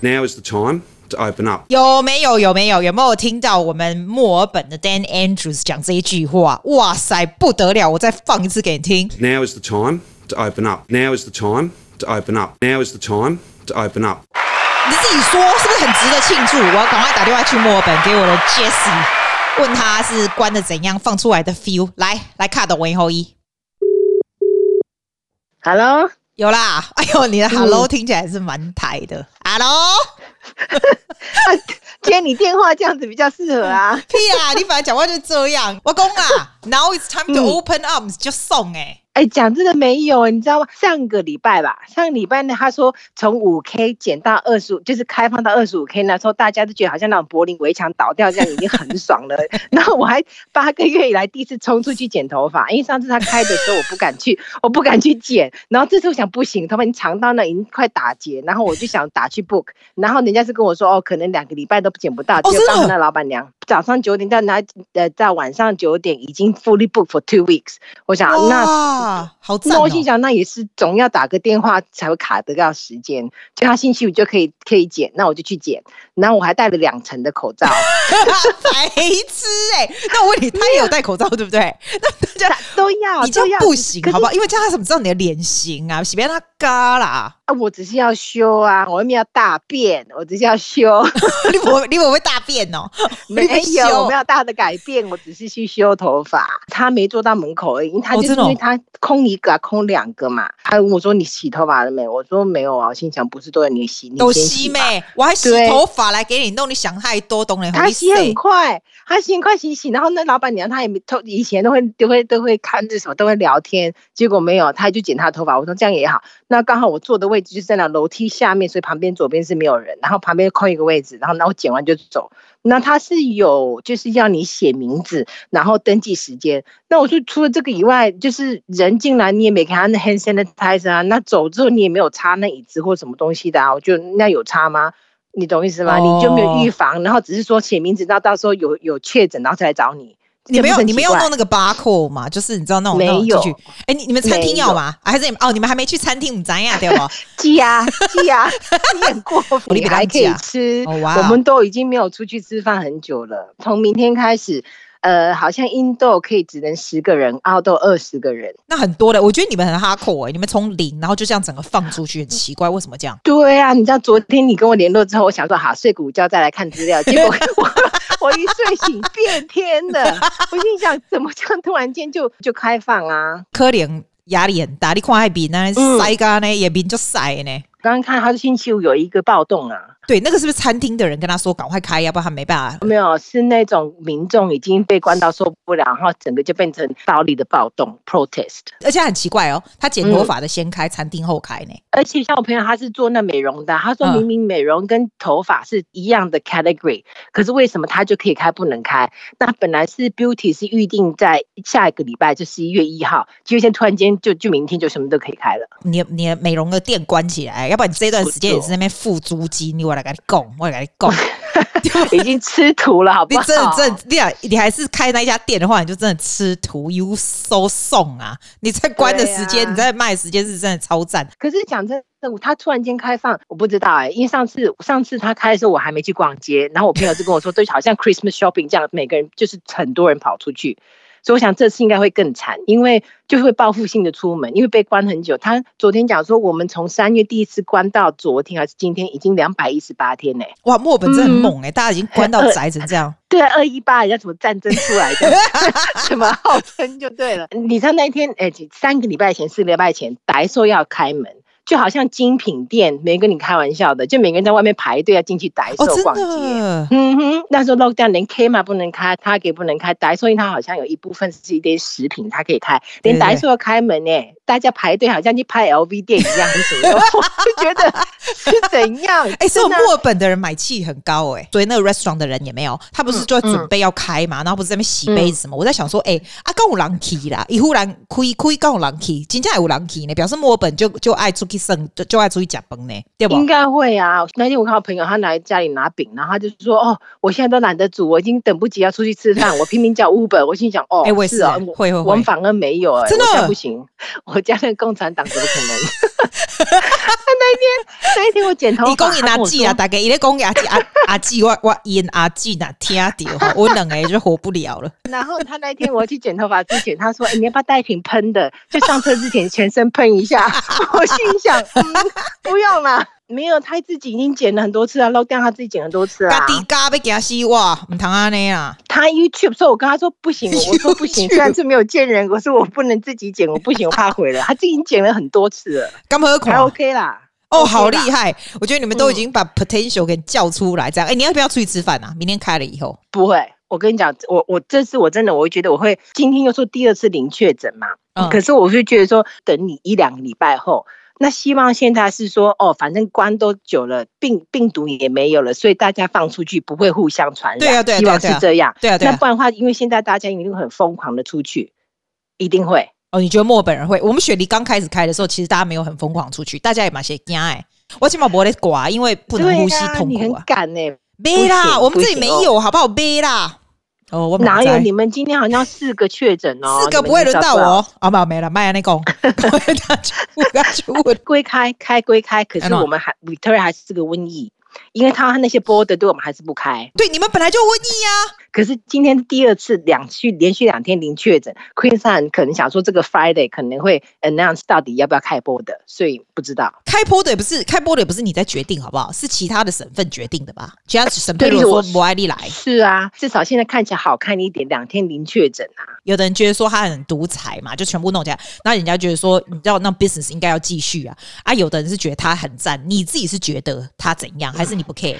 Now is the time to open up. 有没有？有没有？有没有听到我们墨尔本的 Dan Andrews 讲这一句话？哇塞，不得了！我再放一次给你听。Now is the time to open up. Now is the time to open up. Now is the time to open up. 你自己说是不是很值得庆祝？我要赶快打电话去墨尔本给我的 Jessie，问他是关的怎样，放出来的 feel。来来，卡的文后一。Hello，有啦。哎呦，你的 Hello 听起来是蛮台的。Hello。接你电话这样子比较适合啊！屁啊！你本来讲话就这样。我公啊，Now it's time to open up，就送哎。哎，讲真的没有，你知道吗？上个礼拜吧，上个礼拜呢，他说从五 K 减到二十五，就是开放到二十五 K 那时候，大家都觉得好像那种柏林围墙倒掉这样，已经很爽了。然后我还八个月以来第一次冲出去剪头发，因为上次他开的时候我不敢去，我不敢去剪。然后这次我想不行，头发已经长到那已经快打结，然后我就想打去 book，然后人家是跟我说哦，可能两个礼拜都剪不到。结果刚才那老板娘早上九点到那呃到晚上九点已经 fully booked for two weeks。我想那。啊，好！那我心想，那也是总要打个电话才会卡得到时间。就他星期五就可以可以剪，那我就去剪。然后我还戴了两层的口罩，白痴哎、欸！那我问你，他也有戴口罩对不对？那大家 都要，你就不行好不好？因为这样他怎么知道你的脸型啊？洗别他嘎啦。啊，我只是要修啊，我又没有大便，我只是要修。你不，你不会大便哦？没 有，我没有大的改变，我只是去修头发。他没坐到门口而已，他就是因为他空一个、啊，空两个嘛。他问我说：“你洗头发了没？”我说：“没有啊。”我心想：“不是都要你洗，你先洗没？我还洗头发来给你弄，你想太多，懂了？他洗很快，他洗很快洗洗，然后那老板娘她也没头，以前都会都会都会看这什么，都会聊天，结果没有，他就剪他头发。我说这样也好，那刚好我坐的位。位置就是在那楼梯下面，所以旁边左边是没有人，然后旁边空一个位置，然后那我剪完就走。那他是有就是要你写名字，然后登记时间。那我说除了这个以外，就是人进来你也没给他那 hand sanitizer 啊，那走之后你也没有擦那椅子或什么东西的啊，我就那有擦吗？你懂意思吗？你就没有预防，然后只是说写名字，到到时候有有确诊，然后再来找你。你没有，你没有弄那个 barcode 吗？就是你知道那种没有。哎，你你们餐厅要吗？还是哦，你们还没去餐厅，咱呀对不？鸡啊鸡啊，你很过分，你还可以吃。我们都已经没有出去吃饭很久了，从明天开始。呃，好像 indoor 可以只能十个人，outdoor 二十个人，那很多的。我觉得你们很 hardcore 哎、欸，你们从零，然后就这样整个放出去，很奇怪，为什么这样？对啊，你知道昨天你跟我联络之后，我想说好睡个午觉再来看资料，结果我 我一睡醒变天了，我心想怎么这样突然间就就开放啊？可怜压力很大，你看海边呢晒干呢，也边就晒呢。刚刚看他的星期五有一个暴动啊。对，那个是不是餐厅的人跟他说赶快开，要不然他没办法。没有，是那种民众已经被关到受不了，然后整个就变成暴力的暴动 protest。而且很奇怪哦，他剪头发的先开，嗯、餐厅后开呢。而且像我朋友，他是做那美容的，他说明明美容跟头发是一样的 category，、嗯、可是为什么他就可以开不能开？那本来是 beauty 是预定在下一个礼拜，就十一月一号，结果现在突然间就就明天就什么都可以开了。你你的美容的店关起来，要不然你这段时间也是那边付租金，你我来跟你讲，我来跟你讲，已经吃土了，好不好？你真的真的，你啊，你还是开那一家店的话，你就真的吃土，You so 送啊！你在关的时间，啊、你在卖的时间是真的超赞。可是讲真的，他突然间开放，我不知道哎、欸，因为上次上次他开的时候，我还没去逛街，然后我朋友就跟我说，对好像 Christmas shopping 这样，每个人就是很多人跑出去。所以我想这次应该会更惨，因为就会报复性的出门，因为被关很久。他昨天讲说，我们从三月第一次关到昨天还是今天，已经两百一十八天呢、欸。哇，墨尔本真的很猛哎、欸，嗯、大家已经关到 宅成这样。对啊，二一八人家什么战争出来的，什么号称就对了。你知道那一天哎，三个礼拜前、四个礼拜前，白说要开门。就好像精品店，没跟你开玩笑的，就每个人在外面排队要进去 Daiso 逛街。哦、嗯哼，那时候 lockdown 连 Kmart 不能开，Target 不能开，Daiso 因为他好像有一部分是一些食品，他可以开，连 Daiso 要开门呢、欸，大家排队好像去拍 LV 店一样，就觉得是怎样？哎、欸，所以墨尔本的人买气很高哎、欸，所以那个 restaurant 的人也没有，他不是就准备要开嘛，嗯、然后不是在那边洗杯子嘛？嗯、我在想说，哎、欸，啊，刚有人气啦，一忽然亏亏刚有人气，今天还有人气呢，表示墨尔本就就爱出去生，就就爱出。去假崩呢？对不？应该会啊！那天我看到朋友，他来家里拿饼，然后他就说：“哦，我现在都懒得煮，我已经等不及要出去吃饭，我拼命叫 Uber。”我心想：“哦，哎，我也是啊，会会会，我们反而没有，哎，真的不行，我家那个共产党怎么可能？”他那天那一天我剪头发，你讲因阿姊啊，大概伊咧讲阿姊阿阿姊，我我因阿姊呐听到，我两个就活不了了。然后他那天我去剪头发之前，他说：“欸、你要不要带一瓶喷的？就上车之前全身喷一下。”我心想：“嗯，不用了。”没有，他自己已经剪了很多次啊，漏掉他自己剪很多次啊。嘎滴嘎被给他洗哇，唔通安尼啊？他 YouTube 说，我跟他说不行，我说不行，虽然是没有见人，我说我不能自己剪，我不行，我怕毁了。他自己剪了很多次了，刚何况还 OK 啦。哦，OK 啦好厉害！我觉得你们都已经把 potential 给叫出来，这样。哎、嗯欸，你要不要出去吃饭啊？明天开了以后，不会。我跟你讲，我我这次我真的，我会觉得我会今天又说第二次零确诊嘛、嗯，可是我会觉得说，等你一两个礼拜后。那希望现在是说哦，反正关都久了，病病毒也没有了，所以大家放出去不会互相传染。对啊，对啊，希望是这样。对啊，对啊。那不然的话，因为现在大家一定会很疯狂的出去，一定会。哦，你觉得墨尔本人会？我们雪梨刚开始开的时候，其实大家没有很疯狂出去，大家也蛮些惊哎。我起码不会刮，因为不能呼吸痛苦啊。你很敢哎、欸，没啦，我们这里没有，好不好？没啦。哦，我哪有？你们今天好像四个确诊哦，四个不会轮到我。啊，没有没了，麦那个。归开开归开，可是我们还 Victoria 还是个瘟疫。因为他那些 border 对我们还是不开，对你们本来就瘟疫啊。可是今天第二次两续连续两天零确诊，Queensland 可能想说这个 Friday 可能会 announce 到底要不要开 border，所以不知道。开 border 也不是开 border 也不是你在决定好不好？是其他的省份决定的吧？其他省份如果说不爱丽来，是啊，至少现在看起来好看一点，两天零确诊啊。有的人觉得说他很独裁嘛，就全部弄起来，那人家觉得说你知道那 business 应该要继续啊啊！有的人是觉得他很赞，你自己是觉得他怎样，还是你不 care？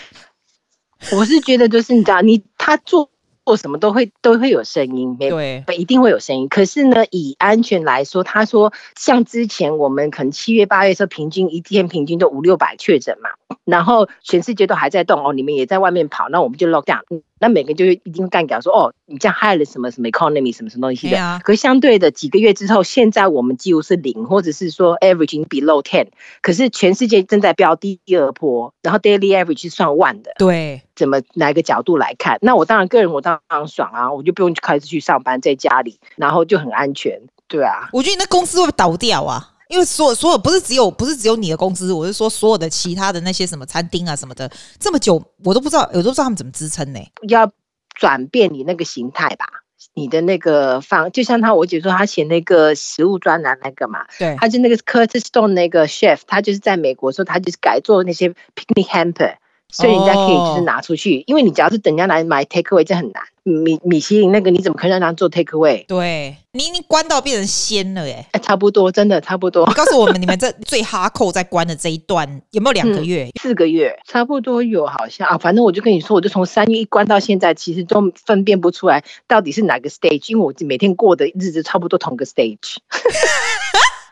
我是觉得，就是你知道，你他做做什么都会都会有声音，对，一定会有声音。可是呢，以安全来说，他说像之前我们可能七月八月的时候，平均一天平均都五六百确诊嘛，然后全世界都还在动哦，你们也在外面跑，那我们就 lock down。那每个人就一定会干掉说哦，你这样害了什么什么 economy 什么什么东西的。啊、可相对的几个月之后，现在我们几乎是零，或者是说 averaging below ten。可是全世界正在飙第二波，然后 daily average 是算万的。对，怎么哪个角度来看？那我当然个人我当然爽啊，我就不用开始去上班，在家里，然后就很安全。对啊，我觉得你那公司会不会倒掉啊？因为所有所有不是只有不是只有你的公司，我是说所有的其他的那些什么餐厅啊什么的，这么久我都不知道，我都不知道他们怎么支撑呢？要转变你那个形态吧，你的那个方，就像他我姐说，他写那个食物专栏那个嘛，对，他就那个 Curtis Stone 那个 chef，他就是在美国的时候，他就是改做那些 picnic hamper，所以人家可以就是拿出去，哦、因为你只要是等人家来买 take away，这很难。米米其林那个你怎么可以让他做 take away？对，你已经关到变成鲜了耶！差不多，真的差不多。你告诉我们，你们这最哈扣在关的这一段有没有两个月、嗯？四个月，差不多有，好像啊。反正我就跟你说，我就从三月一关到现在，其实都分辨不出来到底是哪个 stage，因为我每天过的日子差不多同个 stage。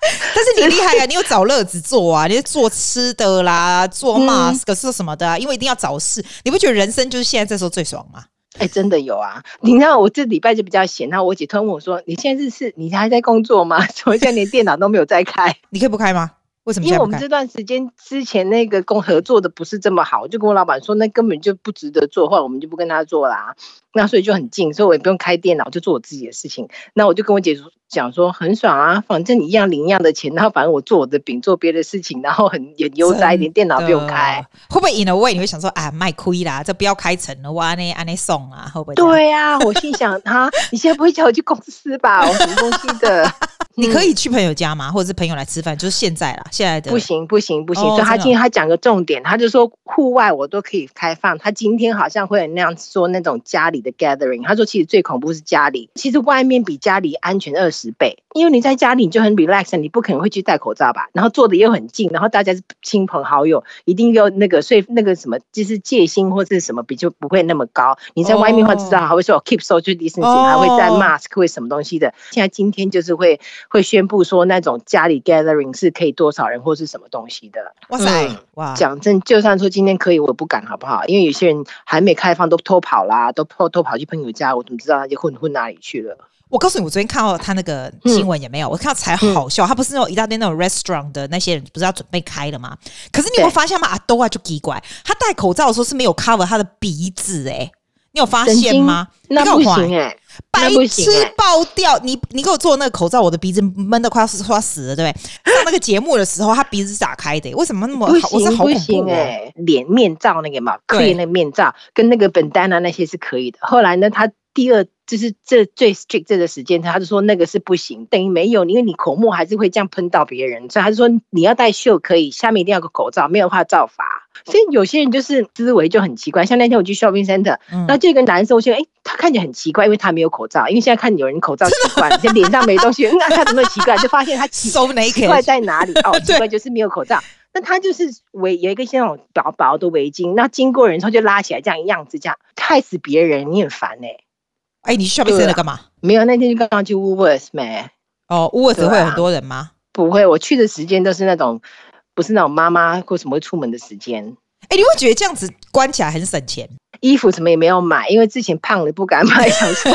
但是你厉害啊，你有找乐子做啊，你是做吃的啦，做 mask 是什么的、啊嗯，因为一定要找事。你不觉得人生就是现在这时候最爽吗？哎、欸，真的有啊！你知道我这礼拜就比较闲，然后我姐突然问我说：“你现在是是，你还在工作吗？怎么现在连电脑都没有在开？你可以不开吗？为什么？因为我们这段时间之前那个工合作的不是这么好，我就跟我老板说，那根本就不值得做，后来我们就不跟他做啦。那所以就很近，所以我也不用开电脑，就做我自己的事情。那我就跟我姐说。讲说很爽啊，反正你一样领一样的钱，然后反正我做我的饼，做别的事情，然后很也悠哉一点，电脑不用开。会不会 in a way 你会想说啊，卖亏啦，这不要开成了，我安内安内送啊，会不会？对呀、啊，我心想哈，你现在不会叫我去公司吧？我什么东西的？你可以去朋友家吗？或者是朋友来吃饭？就是现在啦，现在的不行不行不行。所以他今天他讲个重点，他就说户外我都可以开放。他今天好像会那样说那种家里的 gathering，他说其实最恐怖是家里，其实外面比家里安全二十倍，因为。你在家里你就很 relax，你不可能会去戴口罩吧？然后坐的又很近，然后大家是亲朋好友，一定要那个，所以那个什么就是戒心或者什么比就不会那么高。你在外面的话知道还会说、oh. keep social distancing，还会戴 mask，会什么东西的。现在今天就是会会宣布说那种家里 gathering 是可以多少人或是什么东西的。哇塞，哇！讲真，就算说今天可以，我不敢好不好？因为有些人还没开放都偷跑啦，都偷偷跑去朋友家，我怎么知道他就混混哪里去了？我告诉你，我昨天看到他那个新闻也没有，嗯、我看到才好笑。他不是那种一大堆那种 restaurant 的那些人，不是要准备开了吗？可是你有发现吗？阿兜啊就奇怪，他戴口罩的时候是没有 cover 他的鼻子、欸，哎，你有发现吗？那不行哎、欸，白痴欸爆掉！你你给我做那个口罩，我的鼻子闷得快要死快要死了，对不对？上那个节目的时候，他鼻子是打开的，为什么那么不好？我是好恐怖哦！行哎、脸面罩那个嘛，对可以那个面罩跟那个 bandana 那些是可以的。后来呢，他第二就是这最 strict 这个时间，他就说那个是不行，等于没有，因为你口沫还是会这样喷到别人，所以他就说你要戴袖可以，下面一定要有个口罩，没有的话照罚。所以有些人就是思维就很奇怪，像那天我去 shopping center，嗯那这个男生我觉得哎，他看起来很奇怪，因为他没有口罩，因为现在看有人口罩习惯，就脸上没东西，那他怎么会奇怪？就发现他 奇怪在哪里？哦，奇怪就是没有口罩。那他就是围有一个像那种薄薄的围巾，那经过人之后就拉起来这样一样子，这样害死别人，你很烦哎、哎，你去 shopping center 干嘛？没有，那天就刚刚去 Woolworths 没？哦，乌尔斯对啊会有很多人吗？不会，我去的时间都是那种不是那种妈妈或什么会出门的时间。哎，你会觉得这样子关起来很省钱？衣服什么也没有买，因为之前胖了不敢买，想说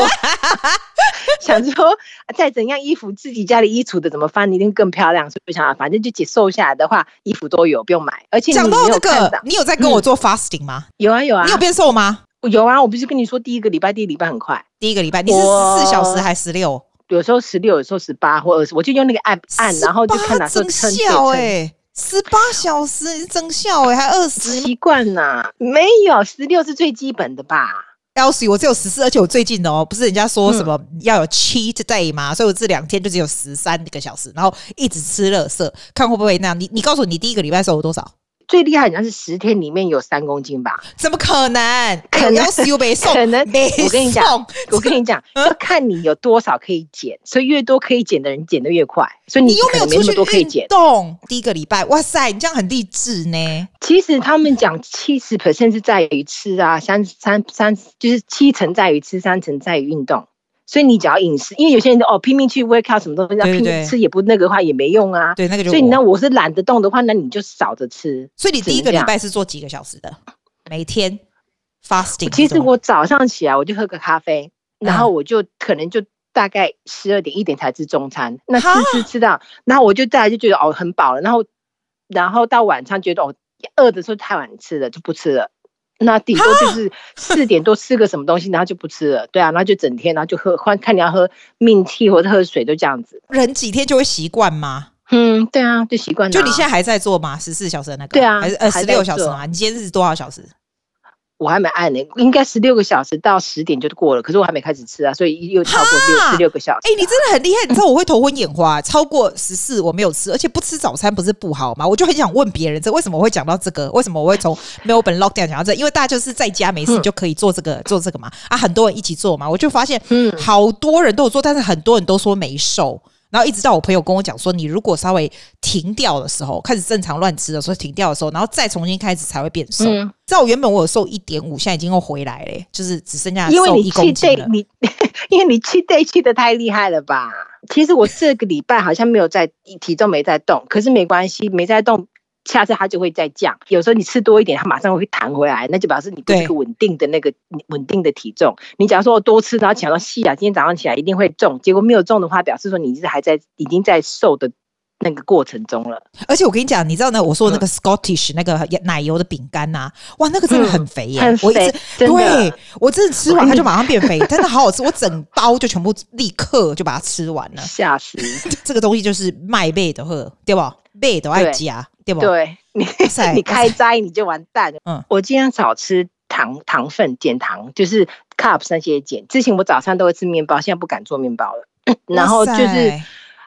想说再怎样衣服自己家里衣橱的怎么翻一定更漂亮，所以我想反正就减瘦下来的话，衣服都有不用买，而且你讲到那个你有在跟我做 fasting 吗？有啊有啊，你有变瘦吗？有啊，我不是跟你说第一个礼拜第一个礼拜很快，第一个礼拜你是十四小时还是十六？有时候十六，有时候十八或二十，我就用那个 app 按，然后就看哪18时候增称效哎，哎，十八小时你是增效哎，还二十。习惯呐，没有十六是最基本的吧？Elsie，我只有十四，而且我最近哦，不是人家说什么要有 cheat day 吗？所以我这两天就只有十三个小时，然后一直吃乐色，看会不会那样。你你告诉我，你第一个礼拜瘦了多少？最厉害好像是十天里面有三公斤吧？怎么可能？可能又没送，可能没我跟你讲我跟你讲，要看你有多少可以减，所以越多可以减的人减得越快，所以你又没有那么多可以减。动。第一个礼拜，哇塞，你这样很励志呢。其实他们讲七十 percent 是在于吃啊，三三三就是七成在于吃，三成在于运动。所以你只要饮食，因为有些人哦拼命去 work out 什么东西，要拼命吃也不那个的话也没用啊。对，那个就所以我那我是懒得动的话，那你就少着吃。所以你第一个礼拜是做几个小时的？每天 fasting？其实我早上起来我就喝个咖啡，然后我就可能就大概十二点一点才吃中餐，那吃哈吃吃到，然后我就再来就觉得哦很饱了，然后然后到晚上觉得哦饿的时候太晚吃了就不吃了。那顶多就是四点多吃个什么东西，然后就不吃了。对啊，然后就整天，然后就喝，换看你要喝 mint tea 或者喝水，就这样子。人几天就会习惯吗？嗯，对啊，就习惯了啊。就你现在还在做吗？十四小时的那个？对啊还是呃十六小时吗？你今天是多少小时？我还没按呢，应该十六个小时到十点就过了，可是我还没开始吃啊，所以又超过六十六个小时啊。哎、你真的很厉害！你知道我会头昏眼花，超过十四我没有吃，而且不吃早餐不是不好吗？我就很想问别人，这为什么我会讲到这个？为什么我会从 Melbourne lockdown 讲到这个？因为大家就是在家没事就可以做这个、做这个嘛，啊，很多人一起做嘛，我就发现，嗯好多人都有做，但是很多人都说没瘦。然后一直到我朋友跟我讲说，你如果稍微停掉的时候，开始正常乱吃的时候，停掉的时候，然后再重新开始才会变瘦。嗯知道我原本我有瘦一点五，现在已经又回来了、就是只剩下因为你瘦一公去 day 了。你，因为你去 day 去的太厉害了吧？其实我这个礼拜好像没有在体重没在动，可是没关系，没在动，下次它就会再降。有时候你吃多一点，它马上会弹回来，那就表示你不是一个稳定的那个稳定的体重。你假如说我多吃，然后想到细啊，今天早上起来一定会重，结果没有重的话，表示说你是还在已经在瘦的那个过程中了。而且我跟你讲，你知道呢？我说的那嗯个 Scottish 那个奶油的饼干呐，哇，那个真的很肥耶、很肥我一直对我真的吃完它就马上变肥，真的好好吃，我整包就全部立刻就把它吃完了。吓死！这个东西就是麦贝的喝，对吧？贝都爱加，对不？对你 你开斋你就完蛋了。嗯我尽量少吃糖糖分，减糖就是 carbs 那些减。之前我早餐都会吃面包，现在不敢做面包了。然后就是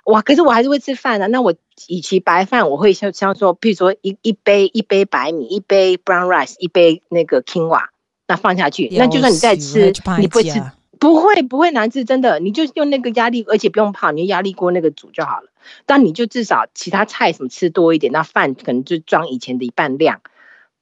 哇，可是我还是会吃饭的、那我与其白饭，我会像像说，譬如说一一杯一杯白米，一杯 brown rice，一杯那个 quinoa，那放下去，那就算你再吃，你不会吃。不会不会难吃，真的，你就用那个压力，而且不用泡，你用压力锅那个煮就好了。但你就至少其他菜什么吃多一点，那饭可能就装以前的一半量。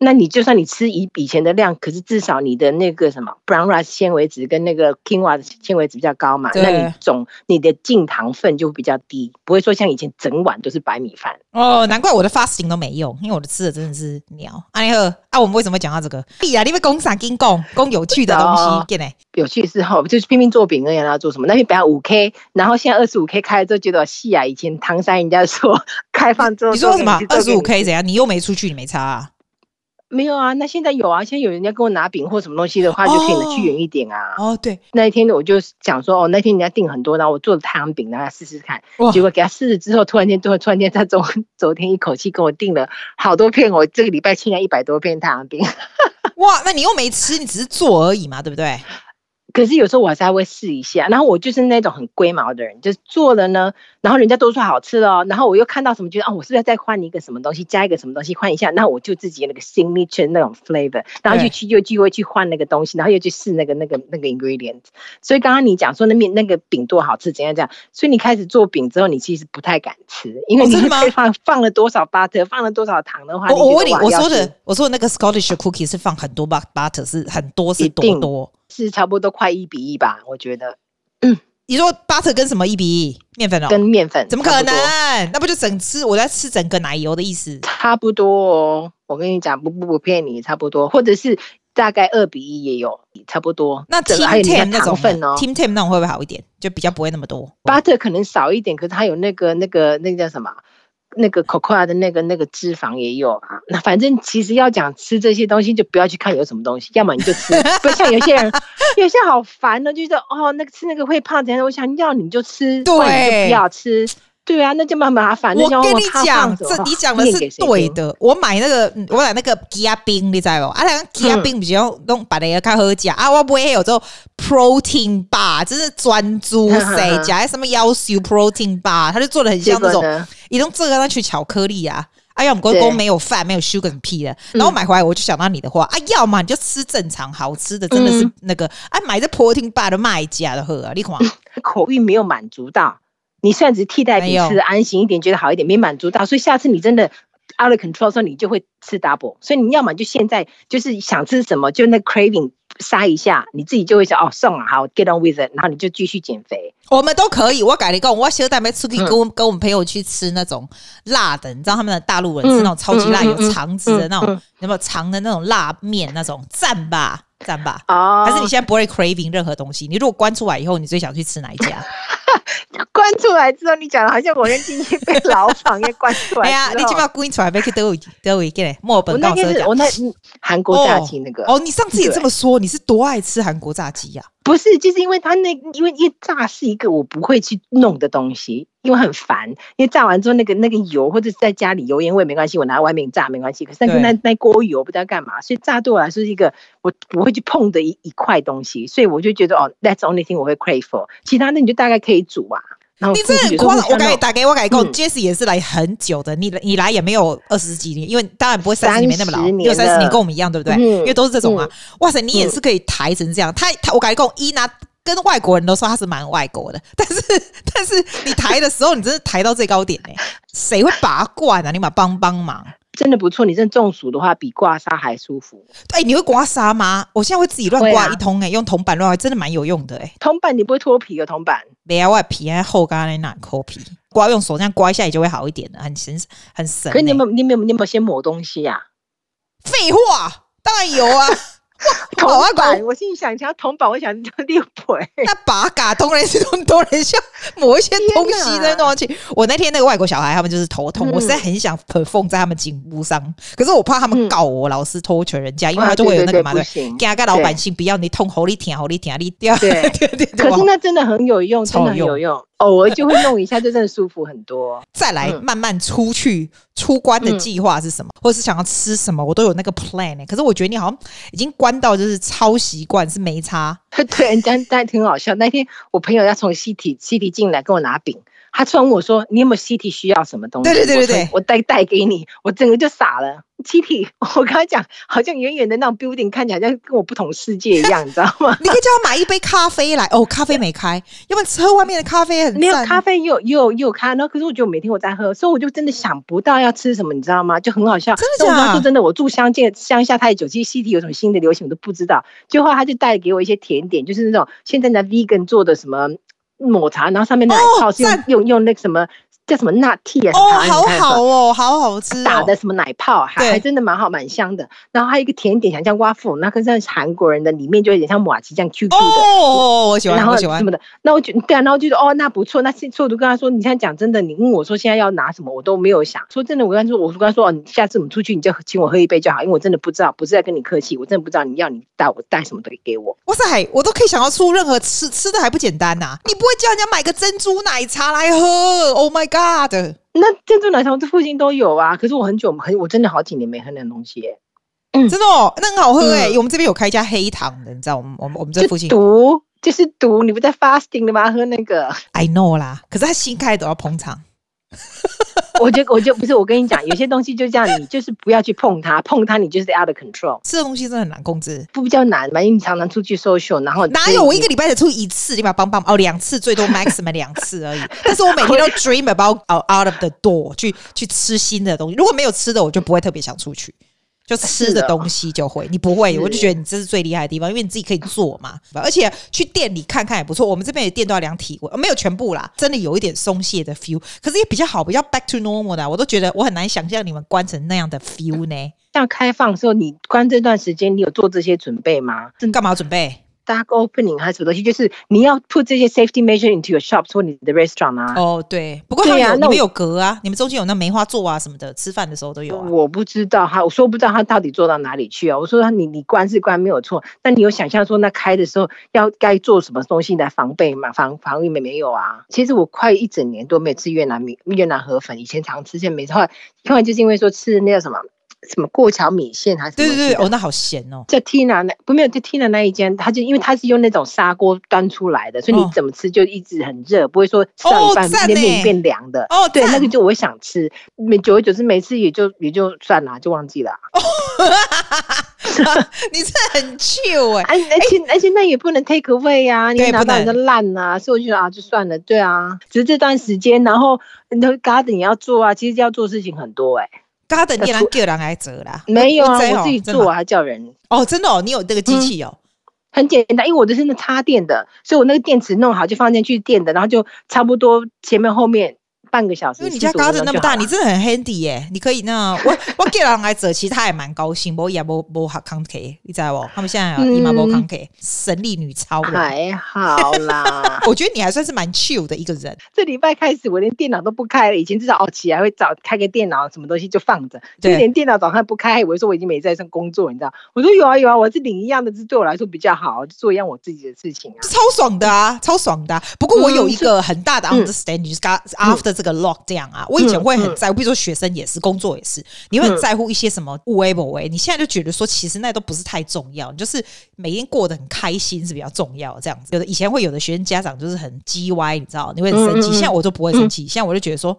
那你就算你吃以以前的量，可是至少你的那个什么 brown rice 纤维质跟那个 quinoa 的纤维质比较高嘛，那你总你的净糖分就比较低，不会说像以前整碗都是白米饭。哦，难怪我的 fasting 都没用，因为我的吃的真的是鸟。阿尼赫啊，我们为什么讲到这个？哎呀，你们讲啥？跟讲讲有趣的东西，哦？有趣的是哈就是拼命做饼而已，要做什么？那边本来五 K，然后现在二十五 K 开了之后，觉得细啊，以前唐山人家说 开放之后，你说什么？二十五 K 怎样？你又没出去，你没差啊？没有啊，那现在有啊，现在有人家给我拿饼或什么东西的话，就可以拿去远一点啊。哦，对，那一天我就想说，哦，那天人家订很多，然后我做了太阳饼，让他试试看。结果给他试了之后，突然间，突然突然间，他昨昨天一口气给我订了好多片，我这个礼拜欠了一百多片太阳饼。哇，那你又没吃，你只是做而已嘛，对不对？可是有时候我还是还会试一下，然后我就是那种很龟毛的人，就是做了呢，然后人家都说好吃了，然后我又看到什么，觉得哦，我是不是要再换一个什么东西，加一个什么东西换一下，那我就自己那个 signature 那种 flavor，然后就去又就会去换那个东西，然后又去试那个那个那个 ingredient。所以刚刚你讲说那面那个饼多好吃，怎样这样，所以你开始做饼之后，你其实不太敢吃，因为你会放放了多少 butter，放了多少糖的话，我我问你，我说的我说的那个 Scottish cookie 是放很多 butter，是很多是多多。是差不多快一比一吧，我觉得。嗯，你说 butter 跟什么一比一？面粉哦，跟面粉怎么可能？那不就整吃我在吃整个奶油的意思？差不多哦，我跟你讲，不不不骗你，差不多，或者是大概二比一也有，差不多。那 Tim Tam 那种份哦，Tim team 那种会不会好一点？就比较不会那么多。butter 可能少一点，可是它有那个那个那个叫什么？那个 cocoa 的那个那个脂肪也有啊，那反正其实要讲吃这些东西，就不要去看有什么东西，要么你就吃，不像有些人，有些好烦的，就是哦，那个吃那个会胖怎样？我想要你就吃，不要吃。对啊，那就蛮麻烦。我跟你讲，这你讲的是对的。我买那个，我买那个鸡鸭冰，你知道不？啊，那个鸡鸭冰比较弄把那个较好食啊。我不会有这种 protein bar，就是专注谁加什么要求 protein bar，它就做的很像那种，一种这个那去巧克力啊。哎呀，我们国公没有饭，没有 sugar 屁的。然后买回来我就想到你的话啊，要么你就吃正常好吃的，真的是那个啊，买这 protein bar 的卖家的喝啊，你看 口欲没有满足到。你算是替代品吃安心一点，觉得好一点，没满足到，所以下次你真的 out of control 的时候，你就会吃 double。所以你要么就现在就是想吃什么，就那 craving 杀一下，你自己就会想哦，送了好 get on with it，然后你就继续减肥。我们都可以，我改了一个，我小蛋白出去跟我跟我们朋友去吃那种辣的，你知道他们的大陆人吃那种超级辣有肠子的那种，有没有长的那种辣面那种赞吧赞吧？哦，还是你现在不会 craving 任何东西？你如果关出来以后，你最想去吃哪一家？关出来之后，你讲的好像我跟金金被牢房给关出来。哎呀，你起码关出来，别去德维 德维给墨尔本。我那天是我那韩国炸鸡那个哦。哦，你上次也这么说，你是多爱吃韩国炸鸡呀？不是，就是因为他那，因为因为炸是一个我不会去弄的东西，因为很烦。因为炸完之后，那个那个油或者是在家里油烟味没关系，我拿外面炸没关系。可是那个那那锅油不知道干嘛，所以炸对我来说是一个我不会去碰的一一块东西，所以我就觉得哦，That's only thing 我会 crave for，其他的你就大概可以煮啊。你真的很夸张，我改打给我改过，Jessie 也是来很久的，你你来也没有二十几年，因为当然不会三十年那么老，因为三十年跟我们一样，对不对？因为都是这种啊。哇塞，你也是可以抬成这样，他他我改过一拿跟外国人都说他是蛮外国的，但是但是你抬的时候，你真是抬到最高点呢，谁会拔罐啊？你们帮帮忙。真的不错，你真中暑的话比刮痧还舒服。哎、欸，你会刮痧吗？我现在会自己乱刮一通哎、欸，啊、用铜板乱刮，真的蛮有用的哎、欸。铜板你不会脱皮的铜板？没啊，外皮还厚，刚刚那抠皮，刮用手这样刮一下也就会好一点的，很神很神、欸。可是你有没有你有没有你有没有先抹东西呀、啊？废话，当然有啊。铜板，我心里想，想要铜板，我想六倍。那把嘎通人是通通人像抹一些东西在弄上去。我那天那个外国小孩，他们就是头痛，我实在很想 perform 在他们颈部上，可是我怕他们告我，老师偷权人家，因为他就会有那个嘛，对，给他个老百姓不要你痛，喉里舔，喉里舔，你掉。对 对对。可是那真的很有用，真的很有用。偶尔就会弄一下，就真的舒服很多。再来慢慢出去出关的计划是什么？或者是想要吃什么？我都有那个 plan 欸。可是我觉得你好像已经关到就是超习惯，是没差。对，但但挺好笑。那天我朋友要从西体西体进来跟我拿饼。他突然问我说：“你有没有 City 需要什么东西？”对对对对对，我带带给你，我整个就傻了。City，我跟他讲，好像远远的那种 building 看起来像跟我不同世界一样，你知道吗？你可以叫我买一杯咖啡来。哦，咖啡没开，要不然喝外面的咖啡很没有咖啡，又又又开。然后可是我觉得我每天我在喝，所以我就真的想不到要吃什么，你知道吗？就很好笑。真的假的？说真的，我住乡间乡下太久，其实 City 有什么新的流行我都不知道。最后他就带给我一些甜点，就是那种现在的 vegan 做的什么。抹茶，然后上面那奶泡是用、哦、用用那个什么叫什么 nut 啊？哦，好好哦，好好吃、哦。打的什么奶泡，还还真的蛮好，蛮香的。然后还有一个甜点，像 waffle，那个像韩国人的，里面就有点像麻糬这样 Q Q 的。哦，我喜欢，然后喜欢什么的。那我就对啊，然后就说哦，那不错。那所以我就跟他说，你现在讲真的，你问我说现在要拿什么，我都没有想。说真的，我跟他说，我跟他说，哦，下次我们出去你就请我喝一杯就好，因为我真的不知道，不是在跟你客气，我真的不知道你要你带我带什么东西给我。哇塞，我都可以想要出任何吃吃的还不简单呐、啊？你不会叫人家买个珍珠奶茶来喝？Oh my god！那珍珠奶茶这附近都有啊，可是我很久很我真的好几年没喝那东西耶。嗯，真的哦，那很好喝哎、嗯。我们这边有开一家黑糖的，你知道我们我们我们这附近毒就是毒，你不在 fasting 的吗？喝那个？I know 啦，可是他新开的都要捧场。我觉得，我就不是我跟你讲，有些东西就这样，你就是不要去碰它，碰它你就是 out of control。吃的东西真的很难控制，不比较难嘛？因为你常常出去 social，然后哪有我一个礼拜才出一次？你把帮帮哦，两次最多 maximum 两次而已。但是我每天都 dream about out of the door 去去吃新的东西。如果没有吃的，我就不会特别想出去。就吃的东西就会，你不会，我就觉得你这是最厉害的地方，因为你自己可以做嘛。而且去店里看看也不错。我们这边的店都要量体温，没有全部啦，真的有一点松懈的 feel，可是也比较好，比较 back to normal 的。我都觉得我很难想象你们关成那样的 feel 呢。像开放的时候，你关这段时间，你有做这些准备吗？干嘛要准备？大 opening 还是什么东西？就是你要 put 这些 safety measure into your shop 或你的 restaurant 啊。哦，对，不过他有、啊、你们有隔啊，你们中间有那梅花座啊什么的，吃饭的时候都有啊。我不知道他，我说不知道他到底做到哪里去啊。我说你你关是关没有错，但你有想象说那开的时候要该做什么东西来防备嘛？防防御没没有啊？其实我快一整年都没有吃越南米越南河粉，以前常吃，现在没吃。后来后来就是因为说吃那个什么。什么过桥米线还是？对对对，哦，那好咸哦。在 Tina 那不没有在 Tina 那一间，他就因为他是用那种砂锅端出来的，所以你怎么吃就一直很热，哦、不会说吃到一半面面变凉的。哦，对，那个就我想吃，每久而久之每次也就也就算了，就忘记了。哦、你是很 chill 哎，而且而且那也不能 take away 啊，你拿到人家烂啊，所以我就觉得啊，就算了，对啊，只是这段时间，然后那 garden 也要做啊，其实要做事情很多哎、欸。他等你来叫人来折啦，没有啊，我自己做还叫人哦，真的哦，你有这个机器哦、嗯，很简单，因为我的是那插电的，所以我那个电池弄好就放进去电的，然后就差不多前面后面。半个小时，因为你家 garden 那么大，你真的很 handy 耶！你可以那我 我给人来者，其实他也蛮高兴。不过也不不好康 K，你知道不？他们现在有姨妈不康 K，神力女超人还好啦。我觉得你还算是蛮 chill 的一个人。这礼拜开始，我连电脑都不开了。以前至少哦起来会早开个电脑，什么东西就放着。就连电脑早上不开，我就说我已经没在上工作，你知道？我说有啊有啊，我是领一样的，是对我来说比较好，就做一样我自己的事情啊。超爽的啊，超爽的、啊。不过我有一个很大的 understanding，、嗯、就是 after 这个 lock 这样啊。我以前会很在乎，比如说学生也是，工作也是，你会很在乎一些什么无为不为。你现在就觉得说，其实那都不是太重要，就是每天过得很开心是比较重要。这样子，有的以前会有的学生家长就是很叽歪，你知道，你会很生气。现在我都不会生气，现在我就觉得说，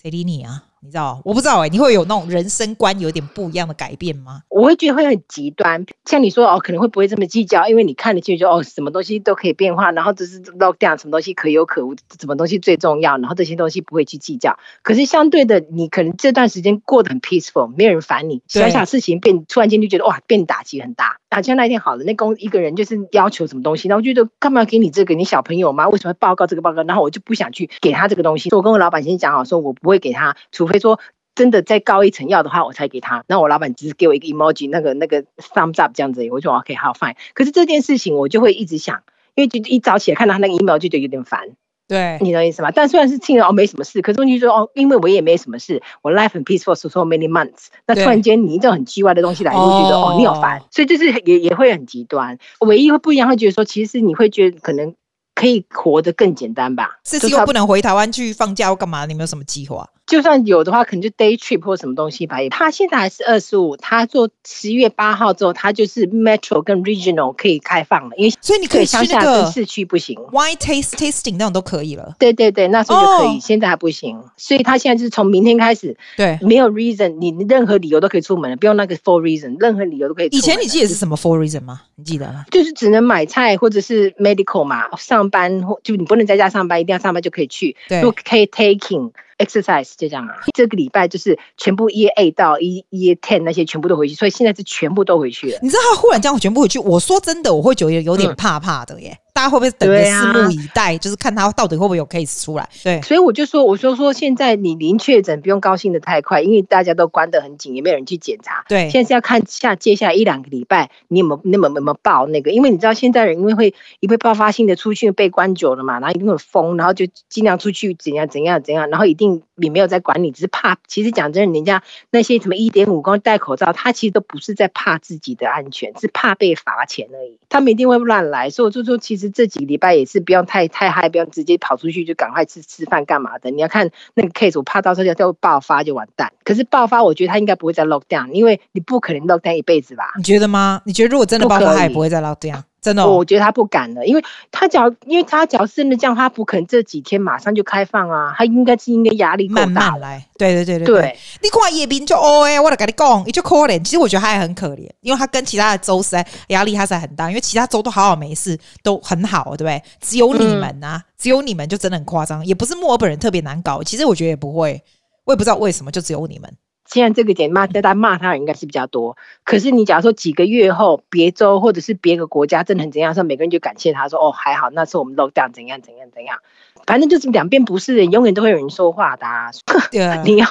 谁理你啊？你知道，我不知道哎、你会有那种人生观有点不一样的改变吗？我会觉得会很极端，像你说哦，可能会不会这么计较，因为你看得清楚哦，什么东西都可以变化，然后只是 lock down，什么东西可有可无，什么东西最重要，然后这些东西不会去计较。可是相对的，你可能这段时间过得很 peaceful，没有人烦你，小小事情变，突然间就觉得哇，变打击很大。啊，像那一天好了，那公一个人就是要求什么东西，然后我觉得干嘛要给你这个？你小朋友吗？为什么报告这个报告？然后我就不想去给他这个东西。我跟我老板先讲好，说我不会给他，除非说。真的再高一层要的话，我才给他。然后我老板只是给我一个 emoji，那个那个 thumbs up 这样子，我就说 OK，好 fine。可是这件事情我就会一直想，因为就一早起来看到他那个 email 就觉得有点烦。对，你的意思吗？但虽然是听了哦没什么事，可是问题说哦，因为我也没什么事，我 life and peaceful for so many months。那突然间你一种很奇怪的东西来，你会觉得哦，哦你好烦。所以就是也也会很极端。唯一会不一样会觉得说，其实你会觉得可能可以活得更简单吧。这次又不能回台湾去放假，或干嘛？你有没有什么计划？就算有的话，可能就 day trip 或什么东西吧。他现在还是二十五，他做十一月八号之后，他就是 metro 跟 regional 可以开放了，因为所以你可以去那个市区不行，wine taste tasting 那种都可以了。对对对，那时候就可以，oh. 现在还不行。所以他现在就是从明天开始，对，没有 reason，你任何理由都可以出门了，不用那个 for reason，任何理由都可以。以前你记得是什么 for reason 吗？你记得吗？就是只能买菜或者是 medical 嘛，上班或就你不能在家上班，一定要上班就可以去。对，如果可以 taking。Exercise 就这样啊，这个礼拜就是全部 year 到 year ten 那些全部都回去，所以现在是全部都回去了。你知道他忽然这样全部回去，我说真的，我会觉得有点怕怕的耶。大家会不会等着拭目以待？就是看他到底会不会有 case 出来？对，所以我就说，我说说现在你零确诊不用高兴的太快，因为大家都关得很紧，也没有人去检查。对现在是要看下接下来一两个礼拜你有没有、你有没有、有没有报那个，因为你知道现在人因为会因为爆发性的出去被关久了嘛，然后一定会疯，然后就尽量出去怎样怎样怎样，然后一定也没有在管你，只是怕。其实讲真的，人家那些什么一点五公戴口罩，他其实都不是在怕自己的安全，是怕被罚钱而已。他们一定会乱来，所以我就说，其实这几个礼拜也是不用太太嗨，不用直接跑出去就赶快吃吃饭干嘛的。你要看那个 case，我怕到时候要要爆发就完蛋。可是爆发，我觉得他应该不会再 lock down，因为你不可能 lock down 一辈子吧？你觉得吗？你觉得如果真的爆发，他也不会再捞这样？真的、哦，我觉得他不敢了，因为他只要，因为他只要真的这样，他不可能这几天马上就开放啊，他应该是应该压力慢慢来。对对对对对，对你看叶斌就哦哎，我来跟你讲，你就可怜。其实我觉得他也很可怜，因为他跟其他的州实在压力他实在很大，因为其他州都好好没事，都很好，对不对？只有你们啊，嗯、只有你们就真的很夸张，也不是墨尔本人特别难搞，其实我觉得也不会，我也不知道为什么就只有你们。现在这个点骂大家骂他人应该是比较多，可是你假如说几个月后别州或者是别个国家真的很怎样，说每个人就感谢他说哦还好，那时候我们 lock down 怎样怎样怎样，反正就是两边不是人，永远都会有人说话的、啊。对啊，你要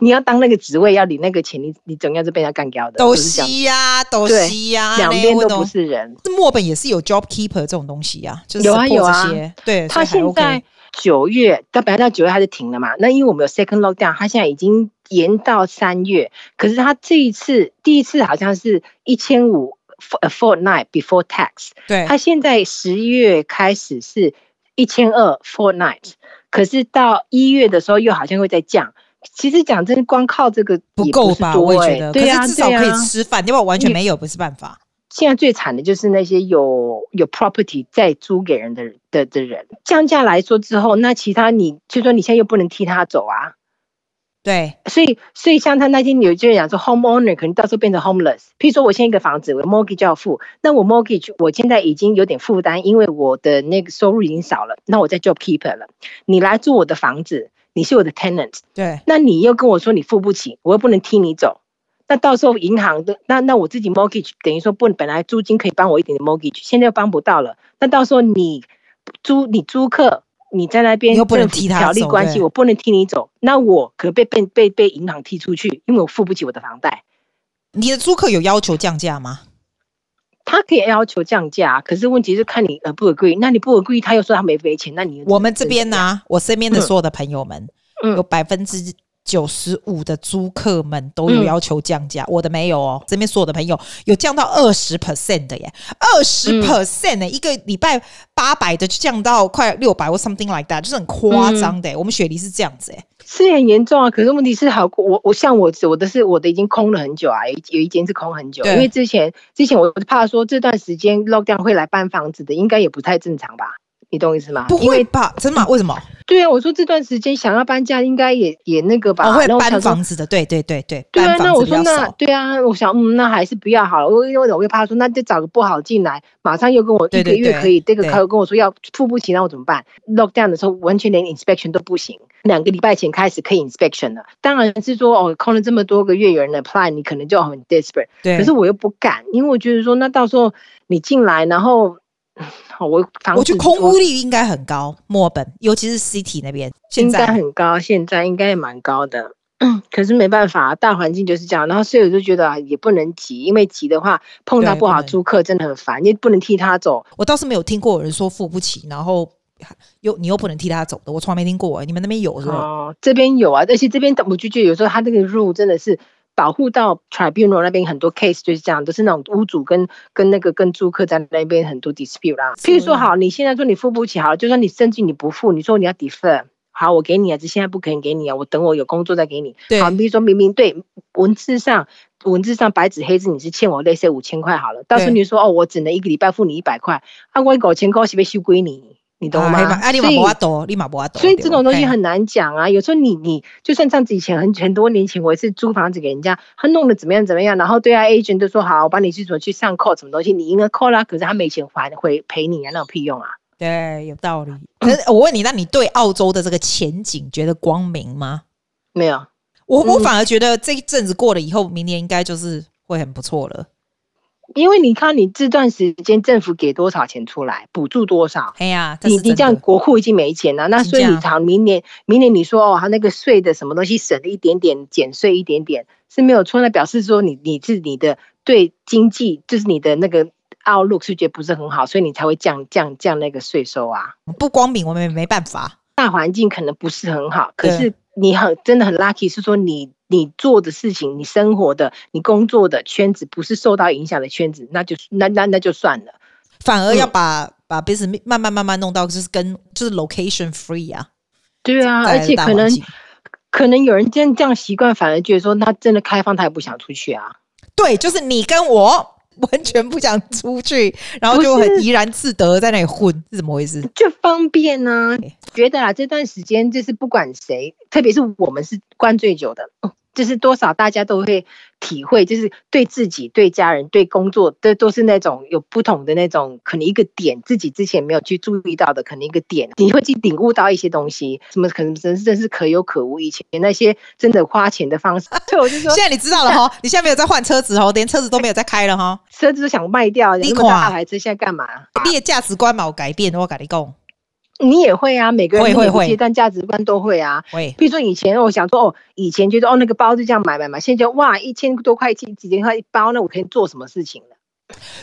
你要当那个职位要领那个钱，你你总要是被他干掉的。都是呀，都是呀，两边都不是人。这墨本也是有 job keeper 这种东西呀、啊，就是有啊有啊，对，他现在九月，到本来到九月它就停了嘛，那因为我们有 second lockdown，它现在已经。延到三月，可是它这一次第一次好像是一千五 a fortnight before tax，对，它现在十一月开始是一千二 fortnight，可是到一月的时候又好像会再降。其实讲真，光靠这个不够吧？我也觉得，对啊，可是至少可以吃饭，要不然完全没有不是办法。现在最惨的就是那些有有 property 在租给人的的的人，降价来说之后，那其他你就说你现在又不能替他走啊。对，所以所以像他那天有些人讲说，homeowner 可能到时候变成 homeless。譬如说，我现在一个房子，我 mortgage 要付，那我 mortgage 我现在已经有点负担，因为我的那个收入已经少了，那我在 job keeper 了。你来租我的房子，你是我的 tenant，对，那你又跟我说你付不起，我又不能踢你走，那到时候银行的那那我自己 mortgage 等于说不本来租金可以帮我一点的 mortgage，现在又帮不到了，那到时候你租你租客。你在那边，又不能踢他走，条例关系，我不能踢你走，那我可被被被被银行踢出去，因为我付不起我的房贷。你的租客有要求降价吗？他可以要求降价，可是问题是看你呃不 agree，那你不 agree，他又说他没赔钱，那你我们这边呢、啊，我身边的所有的朋友们，嗯、有百分之。九十五的租客们都有要求降价，嗯、我的没有哦。这边所有的朋友有降到二十 percent 的耶，二十 percent 呢，一个礼拜八百的就降到快六百或 something like that，就是很夸张的。嗯、我们雪梨是这样子，哎，是很严重啊。可是问题是好，好我我像我我的是我的已经空了很久啊，有有一间是空很久，因为之前之前我怕说这段时间 lockdown 会来搬房子的，应该也不太正常吧。你懂我意思吗？不会吧？真的吗？为什么？对啊，我说这段时间想要搬家，应该也也那个吧？哦、会搬房子的，对对对对。对啊，那我说那对啊，我想嗯，那还是不要好了。我因为我又怕说，那就找个不好进来，马上又跟我一个月可以，这个客户跟我说要付不起，那我怎么办？Lockdown 的时候完全连 inspection 都不行，两个礼拜前开始可以 inspection 了。当然是说哦，空了这么多个月，有人 apply，你可能就很 desperate。对。可是我又不敢，因为我觉得说，那到时候你进来，然后。我我觉得空屋率应该很高，墨尔本尤其是 City 那边，应该很高，现在应该也蛮高的。可是没办法，大环境就是这样。然后所以我就觉得也不能急，因为急的话碰到不好租客真的很烦，你不能替他走。我倒是没有听过有人说付不起，然后又你又不能替他走的，我从来没听过。你们那边有是吗？哦，这边有啊，而且这边我就觉得有时候他这个 rule 真的是。保护到 tribunal 那边很多 case 就是这样，都是那种屋主跟跟那个跟租客在那边很多 dispute 啦。譬如说，好，你现在说你付不起，好，就算你甚至你不付，你说你要 defer，好，我给你啊，这现在不可以给你啊，我等我有工作再给你。对，好，比如说明明对文字上文字上白纸黑字你是欠我类似五千块好了，到时候你说哦，我只能一个礼拜付你一百块，啊，我五千块是不是收归你？你懂吗？啊，立马不懂，立马不多。所以这种东西很难讲啊。有时候你你就算这样子，以前很很多年前，我也是租房子给人家，他弄得怎么样怎么样，然后对啊，agent 都说好，我帮你去什么去上 call 什么东西，你应该 call 啦，可是他没钱还，会赔你啊，那有屁用啊？对，有道理。可是我问你，那你对澳洲的这个前景觉得光明吗？没有，我我反而觉得这一阵子过了以后，明年应该就是会很不错了。因为你看你这段时间政府给多少钱出来，补助多少？哎呀，你你这样国库已经没钱了，那所以你常明年明年你说哦，他那个税的什么东西省了一点点，减税一点点是没有错，那表示说你你是你的对经济就是你的那个 outlook 是觉得不是很好，所以你才会降降降那个税收啊。不光明，我们也没办法，大环境可能不是很好，可是你很真的很 lucky，是说你。你做的事情，你生活的，你工作的圈子不是受到影响的圈子，那就那那那就算了。反而要把、嗯、把 business 慢慢慢慢弄到就是跟就是 location free 啊。对啊，而且可能可能有人真这样习惯，反而觉得说他真的开放，他也不想出去啊。对，就是你跟我。完全不想出去，然后就很怡然自得在那里混，是怎么回事？就方便呢、啊。觉得啊，这段时间就是不管谁，特别是我们是关最久的。就是多少大家都会体会，就是对自己、对家人、对工作，都都是那种有不同的那种，可能一个点，自己之前没有去注意到的，可能一个点，你会去领悟到一些东西，什么可能真是真是可有可无。以前那些真的花钱的方式，所以我就说，现在你知道了哈，你现在没有在换车子哦，连车子都没有在开了哈，车子都想卖掉，那么大孩子现在干嘛？你的价值观嘛有改变，我跟你讲。你也会啊，每个人每个阶段价值观都会啊。会，比如说以前我想说哦，以前觉得哦那个包就这样买买买，现在就哇一千多块几几千块一包，那我可以做什么事情了？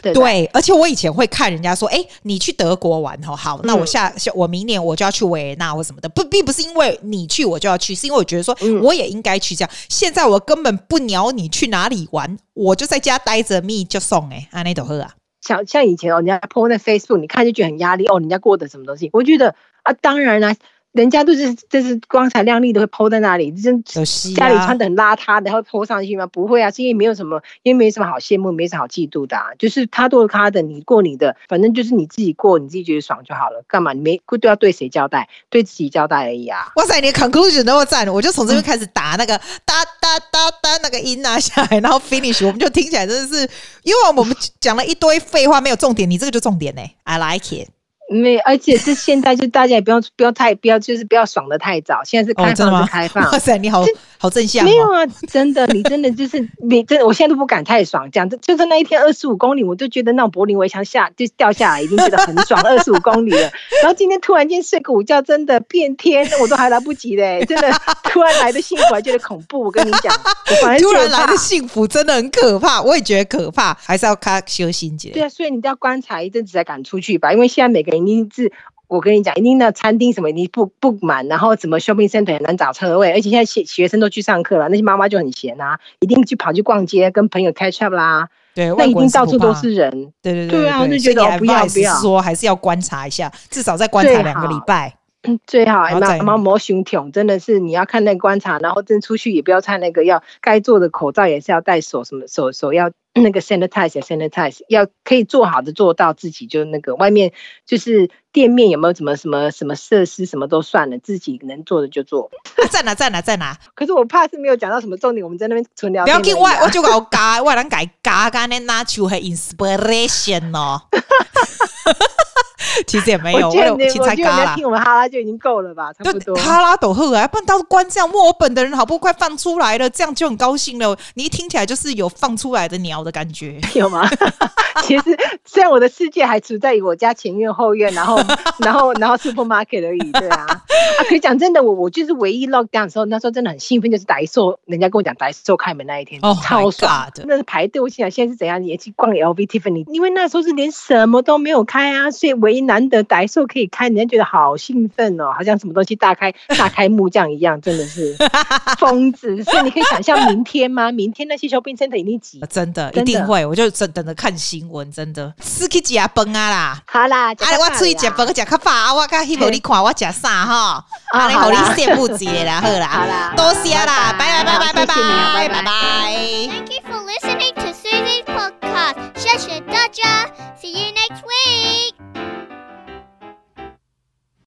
对，对，而且我以前会看人家说，哎，你去德国玩哦，好，那我下下我明年我就要去维也纳或什么的，不，并不是因为你去我就要去，是因为我觉得说我也应该去这样。现在我根本不鸟你去哪里玩，我就在家待着，蜜就送哎，安内都喝啊。像像以前哦，人家 po 在 Facebook，你看就觉得很压力哦，人家过的什么东西？我觉得啊，当然啦、人家都是就是光彩亮丽的会 po 在那里，真家里穿的很邋遢的，会 po 上去吗？不会啊，是因为没有什么，因为没什么好羡慕，没什么好嫉妒的、啊，就是他过他的，你过你的，反正就是你自己过，你自己觉得爽就好了，干嘛？你没都要对谁交代？对自己交代而已啊！哇塞，你的 conclusion 那么赞，我就从这边开始打那个哒哒哒哒那个音拿下来，然后 finish，我们就听起来真的是，因为我们讲了一堆废话，没有重点，你这个就重点呢、欸、，I like it。没，而且是现在，就大家也不要不要太不要，就是不要爽的太早。现在是开放，是开放。哇塞，你好好正向。没有啊，真的，你真的就是你真的，我现在都不敢太爽。讲就就是那一天二十五公里，我就觉得那种柏林围墙下就掉下来，已经觉得很爽，二十五公里了。然后今天突然间睡个午觉，真的变天，我都还来不及嘞，真的突然来的幸福还觉得恐怖。我跟你讲，突然来的幸福真的很可怕，我也觉得可怕，还是要看修心结。对啊，所以你都要观察一阵子才敢出去吧，因为现在每个人。你是，我跟你讲，一定那餐厅什么你不不满，然后怎么 shopping center 很难找车位，而且现在学学生都去上课了，那些妈妈就很闲啊，一定去跑去逛街，跟朋友 catch up 啦。对，那一定到处都是人。对对对，对啊，就觉得不要不要说，还是要观察一下，至少再观察两个礼拜。最好哎妈妈摸胸挺，真的是你要看那个观察，然后真出去也不要穿那个要该做的口罩也是要戴手什么手手要。那个 sanitize sanitize 要可以做好的做到，自己就那个外面就是店面有没有什么什么什么设施，什么都算了，自己能做的就做。在哪在哪在哪？可是我怕是没有讲到什么重点，我们在那边纯聊。不要紧，我我就搞嘎，我能改嘎，干那拿出是 inspiration 哦。其实也没有，我有青菜咖啦。听我们哈拉就已经够了吧，差不多。哈拉抖赫啊，不然到时关这样，墨尔本的人好不快放出来了，这样就很高兴了。你一听起来就是有放出来的鸟的感觉，有吗？其实虽然我的世界还处在于我家前院后院，然后然后然后 supermarket 而已，对啊。啊，可以讲真的，我我就是唯一 lockdown 的时候，那时候真的很兴奋，就是 Daiso，人家跟我讲 Daiso 开门那一天，哦，超爽的，那是排队。我想现在是怎样？也去逛 LV Tiffany，因为那时候是连什么都没有开啊，所以唯一。难得歹兽可以开，人家觉得好兴奋哦，好像什么东西大开 大开幕这样一样，真的是 疯子。所以你可以想象明天吗？明天那些 shopping center 一定挤，真的一定会。我就等等着看新闻，真的。吃去吃饭啊啦，好啦，啊我出去吃饭吃较饱，我较希望你看我吃啥哈，啊你好你羡慕一下啦，好啦，好啦，多谢啦，拜拜拜拜拜拜拜拜。Thank you for listening to Susie's podcast，谢谢大家。